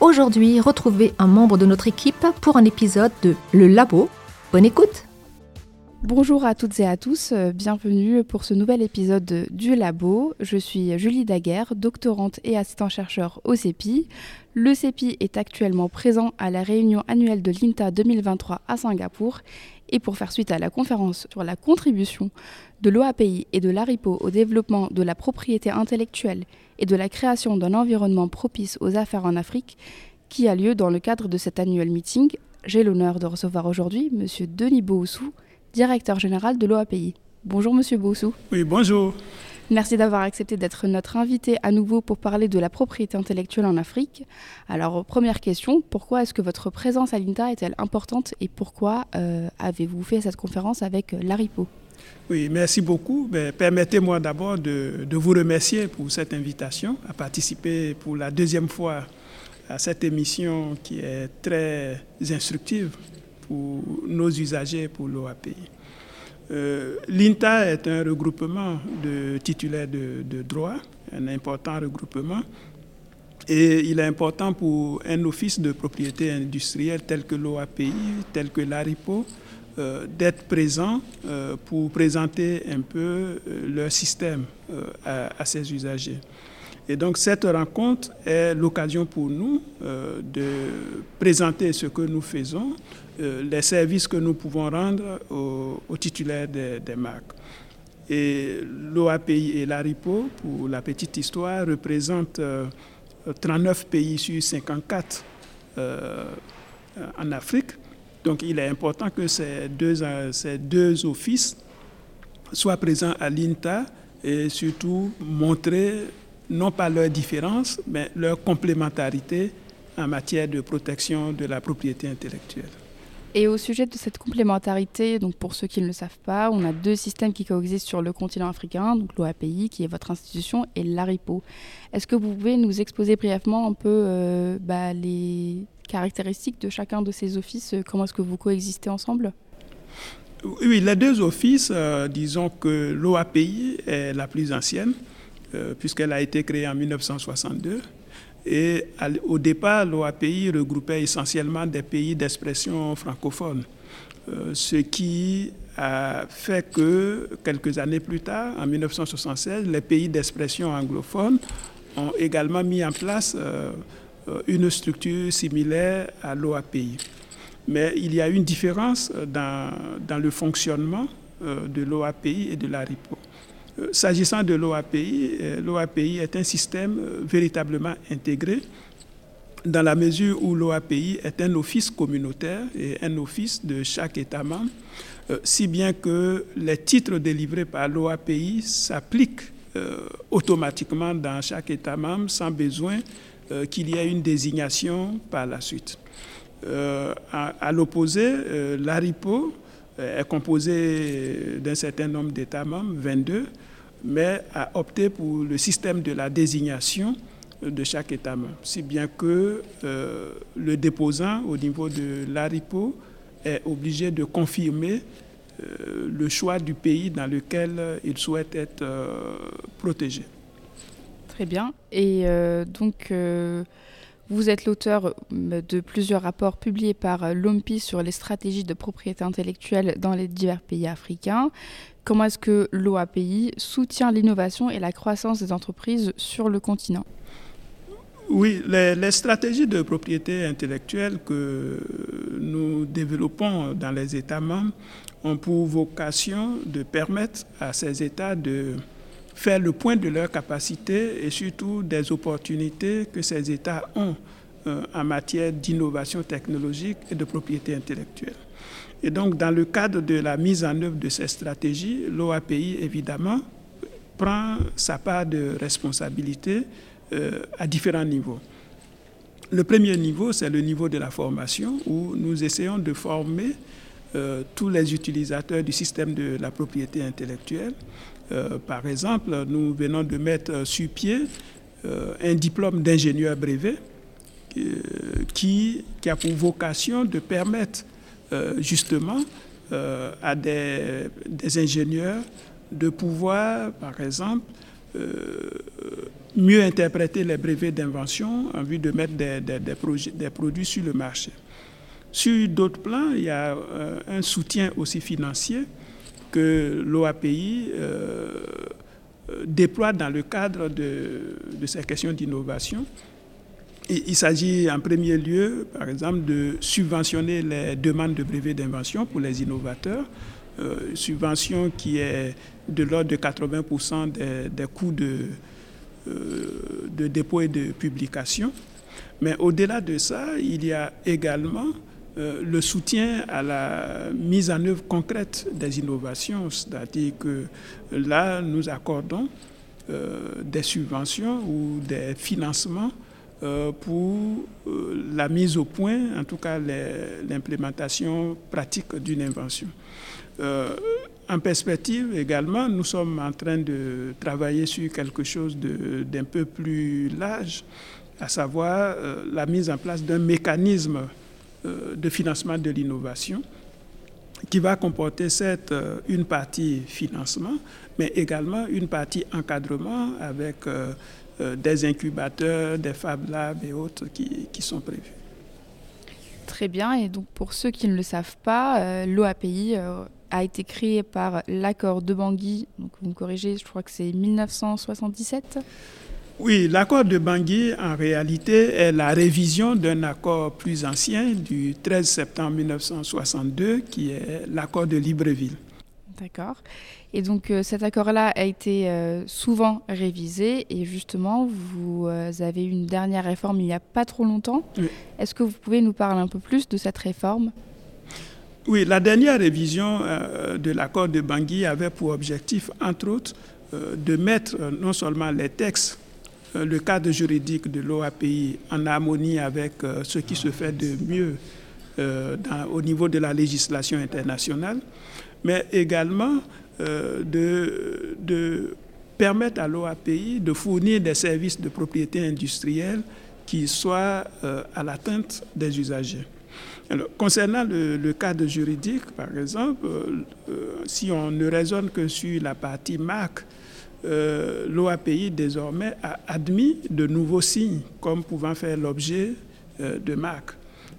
Aujourd'hui, retrouvez un membre de notre équipe pour un épisode de Le Labo. Bonne écoute Bonjour à toutes et à tous, euh, bienvenue pour ce nouvel épisode du Labo. Je suis Julie Daguerre, doctorante et assistant-chercheur au CEPI. Le CEPI est actuellement présent à la réunion annuelle de l'INTA 2023 à Singapour. Et pour faire suite à la conférence sur la contribution de l'OAPI et de l'ARIPO au développement de la propriété intellectuelle et de la création d'un environnement propice aux affaires en Afrique, qui a lieu dans le cadre de cet annuel meeting, j'ai l'honneur de recevoir aujourd'hui M. Denis Boussou, directeur général de l'OAPI. Bonjour Monsieur Boussou. Oui, bonjour. Merci d'avoir accepté d'être notre invité à nouveau pour parler de la propriété intellectuelle en Afrique. Alors, première question, pourquoi est-ce que votre présence à l'INTA est-elle importante et pourquoi euh, avez-vous fait cette conférence avec euh, l'ARIPO? Oui, merci beaucoup. Ben, Permettez-moi d'abord de, de, vous remercier pour cette invitation à participer pour la deuxième fois à cette émission qui est très instructive pour nos usagers, pour l'OAPI. Euh, L'INTA est un regroupement de titulaires de, de, droit, un important regroupement, et il est important pour un office de propriété industrielle tel que l'OAPI, tel que l'ARIPO, euh, d'être présent euh, pour présenter un peu leur système à, à ses usagers. Et donc cette rencontre est l'occasion pour nous de présenter ce que nous faisons, les services que nous pouvons rendre aux, titulaires des, marques. Et l'OAPI et l'ARIPO, pour la petite histoire, représentent euh, 39 pays sur 54 euh, en Afrique. Donc il est important que ces deux, ces deux offices soient présents à l'INTA et surtout montrer non pas leurs différences, mais leur complémentarité en matière de protection de la propriété intellectuelle. Et au sujet de cette complémentarité, donc pour ceux qui ne le savent pas, on a deux systèmes qui coexistent sur le continent africain, donc l'OAPI qui est votre institution et l'ARIPO. Est-ce que vous pouvez nous exposer brièvement un peu euh, bah, les caractéristiques de chacun de ces offices Comment est-ce que vous coexistez ensemble? Oui, les deux offices, euh, disons que l'OAPI est la plus ancienne, euh, puisqu'elle a été créée en 1962. Et au départ, l'OAPI regroupait essentiellement des pays d'expression francophone, euh, ce qui a fait que quelques années plus tard, en 1976, les pays d'expression anglophone ont également mis en place euh, une structure similaire à l'OAPI. Mais il y a une différence dans, dans le fonctionnement euh, de l'OAPI et de la RIPO. S'agissant de l'OAPI, l'OAPI est un système véritablement intégré dans la mesure où l'OAPI est un office communautaire et un office de chaque État membre, si bien que les titres délivrés par l'OAPI s'appliquent euh, automatiquement dans chaque État membre sans besoin euh, qu'il y ait une désignation par la suite. Euh, à l'opposé, l'ARIPO est composé d'un certain nombre d'États membres, 22, mais a opté pour le système de la désignation de chaque État membre, si bien que euh, le déposant au niveau de l'ARIPO est obligé de confirmer euh, le choix du pays dans lequel il souhaite être euh, protégé. Très bien. Et donc, vous êtes l'auteur de plusieurs rapports publiés par l'OMPI sur les stratégies de propriété intellectuelle dans les divers pays africains. Comment est-ce que l'OAPI soutient l'innovation et la croissance des entreprises sur le continent? Oui, les, les, stratégies de propriété intellectuelle que nous développons dans les États membres ont pour vocation de permettre à ces États de faire le point de leurs capacités et surtout des opportunités que ces États ont euh, en matière d'innovation technologique et de propriété intellectuelle. Et donc, dans le cadre de la mise en œuvre de ces stratégies, l'OAPI, évidemment, prend sa part de responsabilité euh, à différents niveaux. Le premier niveau, c'est le niveau de la formation où nous essayons de former euh, tous les utilisateurs du système de la propriété intellectuelle. Euh, par exemple, nous venons de mettre sur pied euh, un diplôme d'ingénieur brevet qui, a pour vocation de permettre justement à des, ingénieurs de pouvoir, par exemple, mieux interpréter les brevets d'invention en vue de mettre des, produits sur le marché. Sur d'autres plans, il y a euh, un soutien aussi financier que l'OAPI euh, déploie dans le cadre de, ces questions d'innovation. Il s'agit en premier lieu, par exemple, de subventionner les demandes de brevets d'invention pour les innovateurs, euh, subvention qui est de l'ordre de 80% des, coûts euh, de dépôt et de publication. Mais au-delà de ça, il y a également euh, le soutien à la mise en œuvre concrète des innovations, c'est-à-dire que là, nous accordons euh, des subventions ou des financements euh, pour la mise au point, en tout cas l'implémentation pratique d'une invention. En perspective également, nous sommes en train de travailler sur quelque chose d'un peu plus large, à savoir la mise en place d'un mécanisme de financement de l'innovation qui va comporter cette, euh, une partie financement, mais également une partie encadrement avec euh, euh, des incubateurs, des Fab Labs et autres qui, qui, sont prévus. Très bien, et donc pour ceux qui ne le savent pas, l'OAPI a été créé par l'accord de Bangui, donc vous me corrigez, je crois que c'est 1977 oui, l'accord de Bangui, en réalité, est la révision d'un accord plus ancien du 13 septembre 1962, qui est l'accord de Libreville. D'accord. Et donc euh, cet accord-là a été euh, souvent révisé et justement, vous euh, avez eu une dernière réforme il n'y a pas trop longtemps. Oui. Est-ce que vous pouvez nous parler un peu plus de cette réforme? Oui, la dernière révision de l'accord de Bangui avait pour objectif, entre autres, de mettre non seulement les textes le cadre juridique de l'OAPI en harmonie avec euh, ce qui se fait de mieux euh, au niveau de la législation internationale, mais également euh, de, permettre à l'OAPI de fournir des services de propriété industrielle qui soient à l'atteinte des usagers. Alors, concernant le, le, cadre juridique, par exemple, si on ne raisonne que sur la partie marque, euh, l'OAPI désormais a admis de nouveaux signes comme pouvant faire l'objet euh, de marques.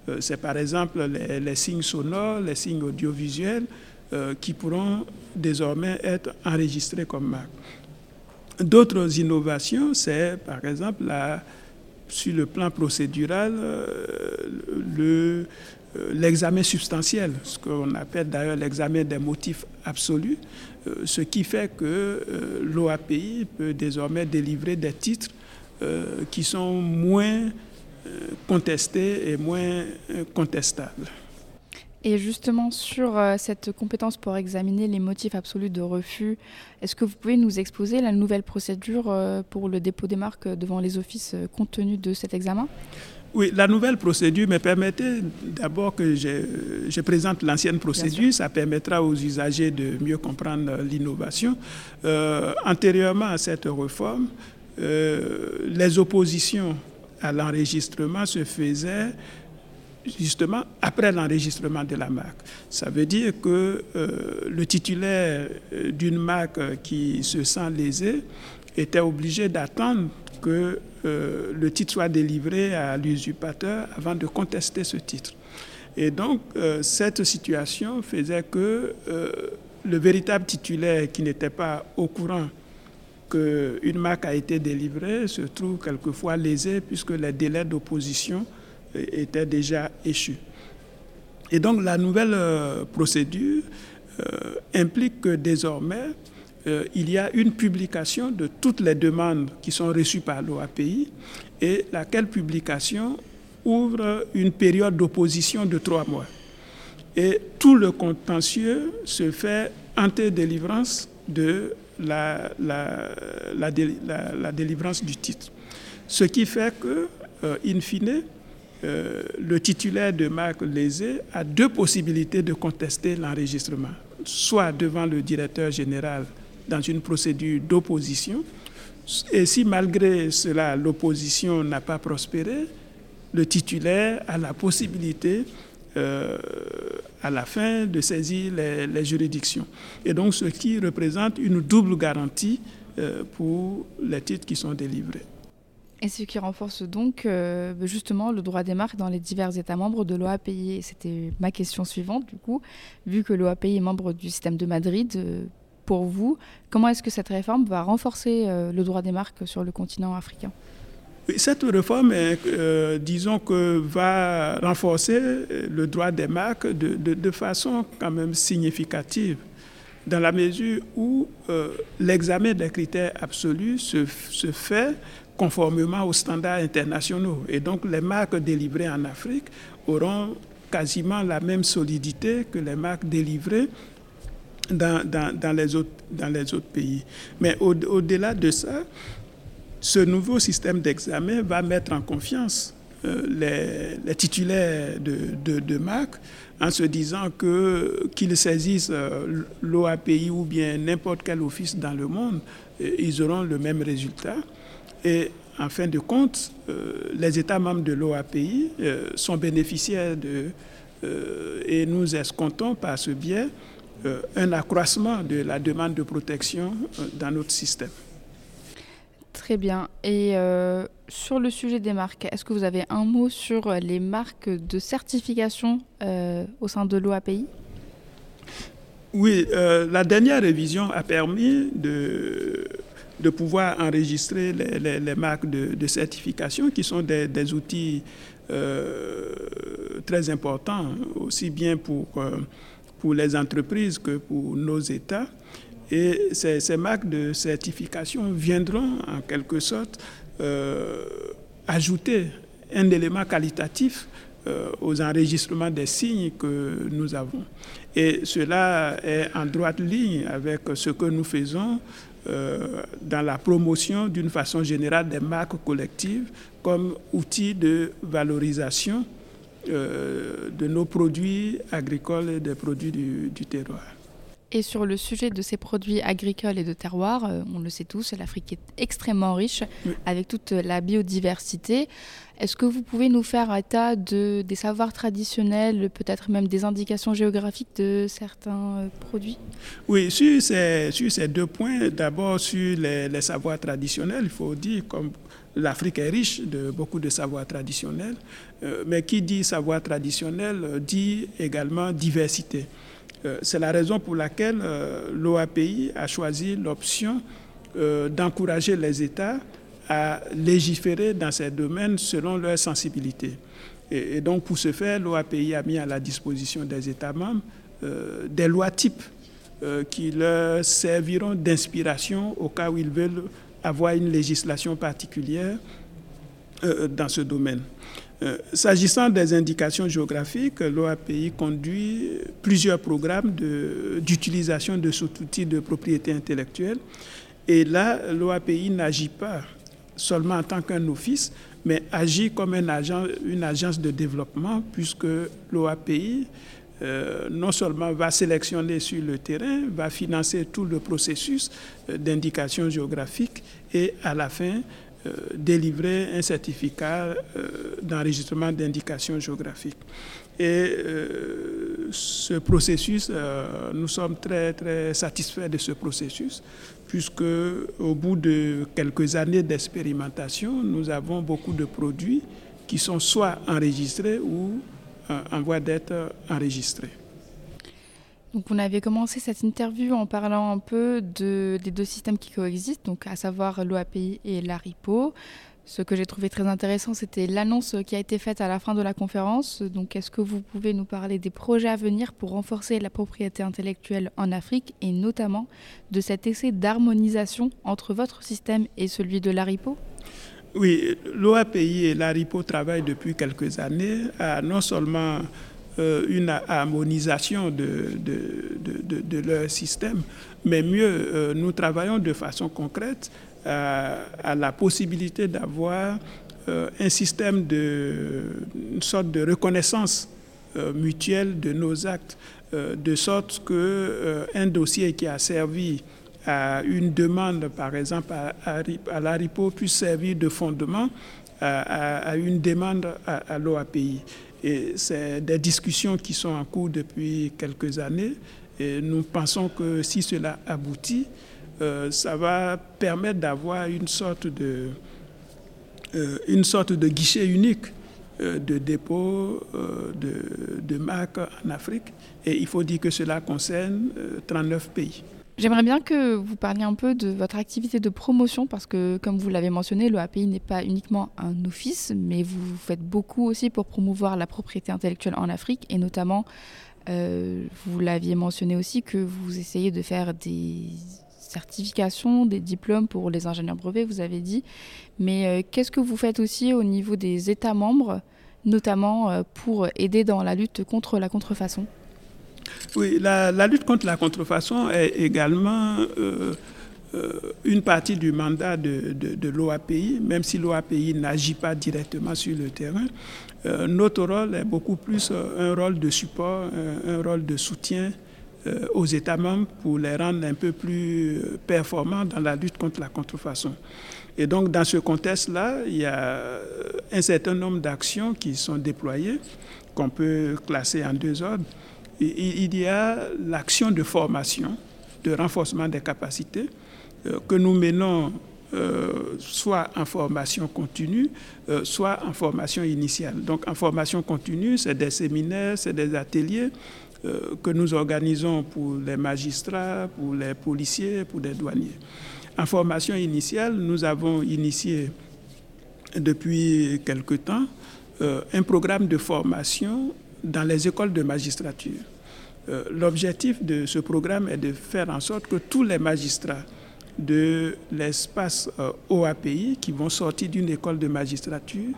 Euh, C'est par exemple les, signes sonores, les signes audiovisuels qui pourront désormais être enregistrés comme marques. D'autres innovations, c'est par exemple sur le plan procédural le l'examen substantiel, ce qu'on appelle d'ailleurs l'examen des motifs absolus, euh, ce qui fait que euh, l'OAPI peut désormais délivrer des titres euh, qui sont moins contestés et moins contestables. Et justement, sur euh, cette compétence pour examiner les motifs absolus de refus, est-ce que vous pouvez nous exposer la nouvelle procédure euh, pour le dépôt des marques devant les offices euh, compte tenu de cet examen? Oui, la nouvelle procédure me permettait d'abord que je, je présente l'ancienne procédure. Ça permettra aux usagers de mieux comprendre l'innovation. Euh, antérieurement à cette réforme, euh, les oppositions à l'enregistrement se faisaient justement après l'enregistrement de la marque. Ça veut dire que euh, le titulaire d'une marque qui se sent lésé était obligé d'attendre que euh, le titre soit délivré à l'usurpateur avant de contester ce titre. Et donc, euh, cette situation faisait que euh, le véritable titulaire qui n'était pas au courant qu'une marque a été délivrée se trouve quelquefois lésé puisque les délais d'opposition était déjà échu. Et donc la nouvelle procédure implique que désormais, euh, il y a une publication de toutes les demandes qui sont reçues par l'OAPI et laquelle publication ouvre une période d'opposition de trois mois. Et tout le contentieux se fait antée-délivrance de la, la, la, la, délivrance du titre. Ce qui fait que, euh, in fine, euh, le titulaire de marque lésée a deux possibilités de contester l'enregistrement, soit devant le directeur général dans une procédure d'opposition, et si malgré cela l'opposition n'a pas prospéré, le titulaire a la possibilité euh, à la fin de saisir les, juridictions. Et donc ce qui représente une double garantie euh, pour les titres qui sont délivrés. Et ce qui renforce donc euh, justement le droit des marques dans les divers États membres de l'OAPI. C'était ma question suivante du coup, vu que l'OAPI est membre du système de Madrid. Euh, pour vous, comment est-ce que cette réforme va renforcer euh, le droit des marques sur le continent africain? Cette réforme, euh, disons que va renforcer le droit des marques de, de, façon quand même significative, dans la mesure où euh, l'examen des critères absolus se, se, fait conformément aux standards internationaux. Et donc les marques délivrées en Afrique auront quasiment la même solidité que les marques délivrées dans, dans, dans, les, autres, dans les autres pays. Mais au-delà au de ça, ce nouveau système d'examen va mettre en confiance euh, les, titulaires de, de, de marques en se disant que qu'ils saisissent euh, l'OAPI ou bien n'importe quel office dans le monde, ils auront le même résultat. Et en fin de compte, euh, les États membres de l'OAPI euh, sont bénéficiaires de, et nous escomptons par ce biais un accroissement de la demande de protection dans notre système. Très bien. Et euh, sur le sujet des marques, est-ce que vous avez un mot sur les marques de certification euh, au sein de l'OAPI Oui, euh, la dernière révision a permis de, de pouvoir enregistrer les, les, les marques de, de, certification qui sont des, des outils très importants, aussi bien pour, pour les entreprises que pour nos États. Et ces, marques de certification viendront en quelque sorte euh, ajouter un élément qualitatif euh, aux enregistrements des signes que nous avons. Et cela est en droite ligne avec ce que nous faisons euh, dans la promotion d'une façon générale des marques collectives comme outil de valorisation euh, de nos produits agricoles et des produits du, du terroir. Et sur le sujet de ces produits agricoles et de terroir, euh, on le sait tous, l'Afrique est extrêmement riche oui. avec toute la biodiversité. Est-ce que vous pouvez nous faire état de, des savoirs traditionnels, peut-être même des indications géographiques de certains euh, produits? Oui, sur ces, sur ces deux points, d'abord sur les, les, savoirs traditionnels, il faut dire, comme l'Afrique est riche de beaucoup de savoirs traditionnels, euh, mais qui dit savoir traditionnel euh, dit également diversité. C'est la raison pour laquelle euh, l'OAPI a choisi l'option euh, d'encourager les États à légiférer dans ces domaines selon leur sensibilité. Et, donc, pour ce faire, l'OAPI a mis à la disposition des États membres euh, des lois types qui leur serviront d'inspiration au cas où ils veulent avoir une législation particulière dans ce domaine. Euh, S'agissant des indications géographiques, l'OAPI conduit plusieurs programmes d'utilisation de, de cet outil de propriété intellectuelle. Et là, l'OAPI n'agit pas seulement en tant qu'un office, mais agit comme un agent, une agence de développement, puisque l'OAPI euh, non seulement va sélectionner sur le terrain, va financer tout le processus euh, d'indication géographique et à la fin, euh, délivrer un certificat d'enregistrement d'indication géographique. Et ce processus, nous sommes très, très satisfaits de ce processus, puisque au bout de quelques années d'expérimentation, nous avons beaucoup de produits qui sont soit enregistrés ou en voie d'être enregistrés. Donc on avait commencé cette interview en parlant un peu de, des deux systèmes qui coexistent, donc à savoir l'OAPI et l'ARIPO. Ce que j'ai trouvé très intéressant, c'était l'annonce qui a été faite à la fin de la conférence. Donc est-ce que vous pouvez nous parler des projets à venir pour renforcer la propriété intellectuelle en Afrique et notamment de cet essai d'harmonisation entre votre système et celui de l'ARIPO Oui, l'OAPI et l'ARIPO travaillent depuis quelques années à non seulement euh, une harmonisation de, de, de, de, leur système, mais mieux, euh, nous travaillons de façon concrète à, à la possibilité d'avoir un système de, une sorte de reconnaissance mutuelle de nos actes, de sorte que un dossier qui a servi à une demande, par exemple, à, à, l'ARIPO puisse servir de fondement à, une demande à, l'OAPI. Et c'est des discussions qui sont en cours depuis quelques années. Et nous pensons que si cela aboutit, euh, ça va permettre d'avoir une sorte de, euh, une sorte de guichet unique euh, de dépôt de marques en Afrique. Et il faut dire que cela concerne 39 pays. J'aimerais bien que vous parliez un peu de votre activité de promotion parce que, comme vous l'avez mentionné, le API n'est pas uniquement un office, mais vous faites beaucoup aussi pour promouvoir la propriété intellectuelle en Afrique et notamment, euh, vous l'aviez mentionné aussi, que vous essayez de faire des certifications, des diplômes pour les ingénieurs brevets, vous avez dit. Mais euh, qu'est-ce que vous faites aussi au niveau des États membres, notamment euh, pour aider dans la lutte contre la contrefaçon? Oui, la, lutte contre la contrefaçon est également euh, euh, une partie du mandat de, l'OAPI, même si l'OAPI n'agit pas directement sur le terrain. Euh, notre rôle est beaucoup plus un rôle de support, un, rôle de soutien aux États membres pour les rendre un peu plus performants dans la lutte contre la contrefaçon. Et donc, dans ce contexte-là, il y a un certain nombre d'actions qui sont déployées, qu'on peut classer en deux ordres il y a l'action de formation, de renforcement des capacités euh, que nous menons euh, soit en formation continue, euh, soit en formation initiale. Donc en formation continue, c'est des séminaires, c'est des ateliers que nous organisons pour les magistrats, pour les policiers, pour les douaniers. En formation initiale, nous avons initié depuis quelque temps un programme de formation dans les écoles de magistrature. Euh, l'objectif de ce programme est de faire en sorte que tous les magistrats de l'espace euh, OAPI qui vont sortir d'une école de magistrature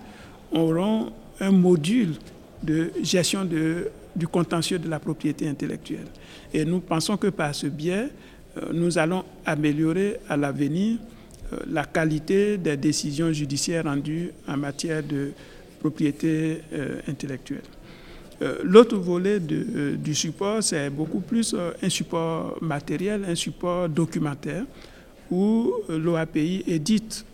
auront un module de gestion du contentieux de la propriété intellectuelle. Et nous pensons que par ce biais, euh, nous allons améliorer à l'avenir la qualité des décisions judiciaires rendues en matière de propriété intellectuelle. Euh, l'autre volet euh, du support, c'est beaucoup plus euh, un support matériel, un support documentaire, où l'OAPI édite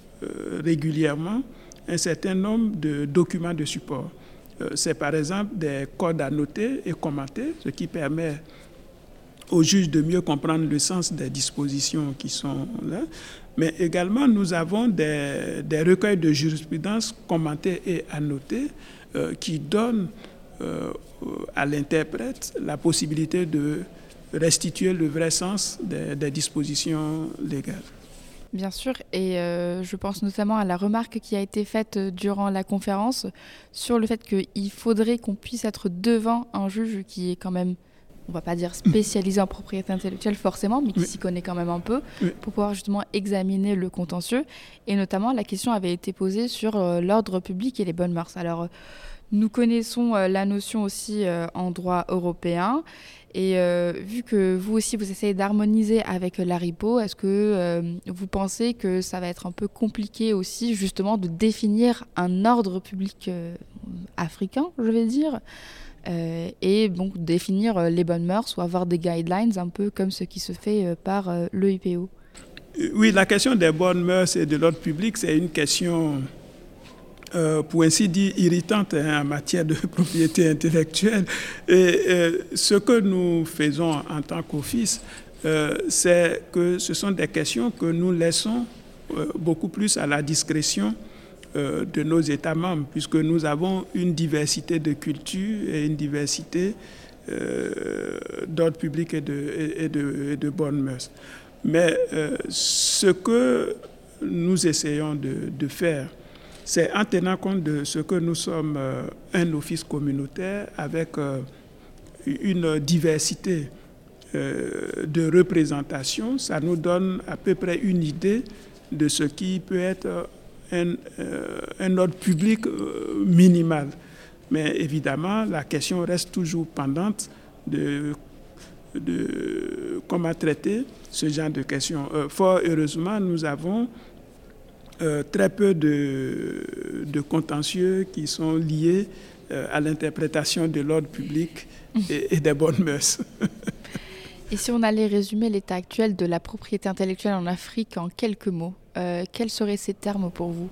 régulièrement un certain nombre de documents de support. c'est par exemple des codes à noter et commenter, ce qui permet aux juges de mieux comprendre le sens des dispositions qui sont là. Mais également, nous avons des, recueils de jurisprudence commentés et annotés qui donnent à l'interprète la possibilité de restituer le vrai sens des, dispositions légales. Bien sûr, et euh, je pense notamment à la remarque qui a été faite durant la conférence sur le fait qu'il faudrait qu'on puisse être devant un juge qui est quand même, on va pas dire spécialisé en propriété intellectuelle forcément, mais qui s'y connaît quand même un peu, pour pouvoir justement examiner le contentieux. Et notamment, la question avait été posée sur euh, l'ordre public et les bonnes mœurs. Alors, nous connaissons euh, la notion aussi euh, en droit européen. Et euh, vu que vous aussi, vous essayez d'harmoniser avec l'ARIPO, est-ce que vous pensez que ça va être un peu compliqué aussi, justement, de définir un ordre public africain, je vais dire et donc définir les bonnes mœurs ou avoir des guidelines un peu comme ce qui se fait par l'EIPO Oui, la question des bonnes mœurs et de l'ordre public, c'est une question euh, pour ainsi dire, irritante hein, en matière de propriété intellectuelle. Et euh, ce que nous faisons en tant qu'office, euh, c'est que ce sont des questions que nous laissons beaucoup plus à la discrétion de nos États membres, puisque nous avons une diversité de cultures et une diversité d'ordre public et de, et, bonnes mœurs. Mais ce que nous essayons de faire, c'est en tenant compte de ce que nous sommes euh, un office communautaire avec euh, une diversité euh, de représentation, ça nous donne à peu près une idée de ce qui peut être un, ordre public minimal. Mais évidemment, la question reste toujours pendante de, de comment traiter ce genre de questions. fort heureusement, nous avons euh, très peu de, de, contentieux qui sont liés euh, à l'interprétation de l'ordre public et, et, des bonnes mœurs. et si on allait résumer l'état actuel de la propriété intellectuelle en Afrique en quelques mots, euh, quels seraient ces termes pour vous?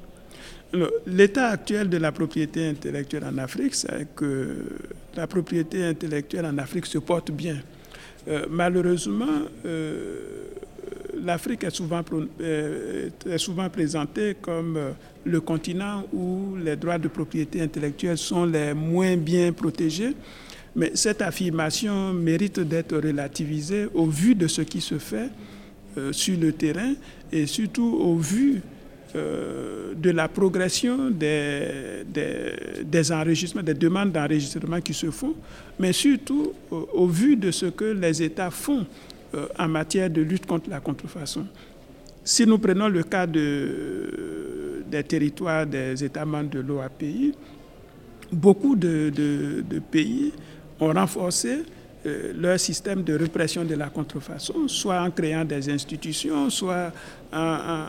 L'état actuel de la propriété intellectuelle en Afrique, c'est que la propriété intellectuelle en Afrique se porte bien. Malheureusement, l'Afrique est souvent, euh, souvent présentée comme euh, le continent où les droits de propriété intellectuelle sont les moins bien protégés. Mais cette affirmation mérite d'être relativisée au vu de ce qui se fait euh, sur le terrain et surtout au vu de la progression des, des, enregistrements, des demandes d'enregistrement qui se font, mais surtout au, vu de ce que les États font euh, en matière de lutte contre la contrefaçon. Si nous prenons le cas de, des territoires des États membres de l'OAPI, beaucoup de, pays ont renforcé euh, leur système de répression de la contrefaçon, soit en créant des institutions, soit en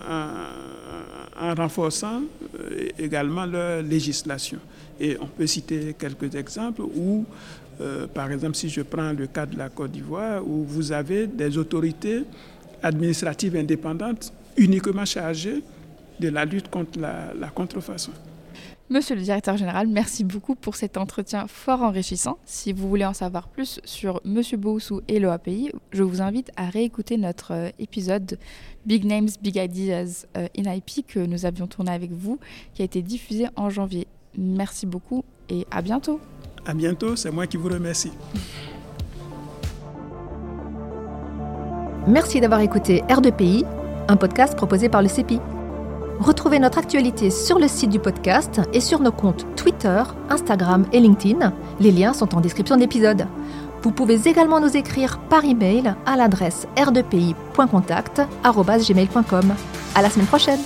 renforçant euh, également leur législation. Et on peut citer quelques exemples où, euh, par exemple, si je prends le cas de la Côte d'Ivoire, où vous avez des autorités administratives indépendantes uniquement chargées de la lutte contre la, la contrefaçon. Monsieur le directeur général, merci beaucoup pour cet entretien fort enrichissant. Si vous voulez en savoir plus sur Monsieur Boussou et l'OAPI, je vous invite à réécouter notre euh, épisode Big Names, Big Ideas euh, in IP que nous avions tourné avec vous, qui a été diffusé en janvier. Merci beaucoup et à bientôt. À bientôt, c'est moi qui vous remercie. Merci d'avoir écouté R2PI, un podcast proposé par le CEPI. Retrouvez notre actualité sur le site du podcast et sur nos comptes Twitter, Instagram et LinkedIn. Les liens sont en description de l'épisode. Vous pouvez également nous écrire par email à l'adresse r2pi.contact@gmail.com. À la semaine prochaine.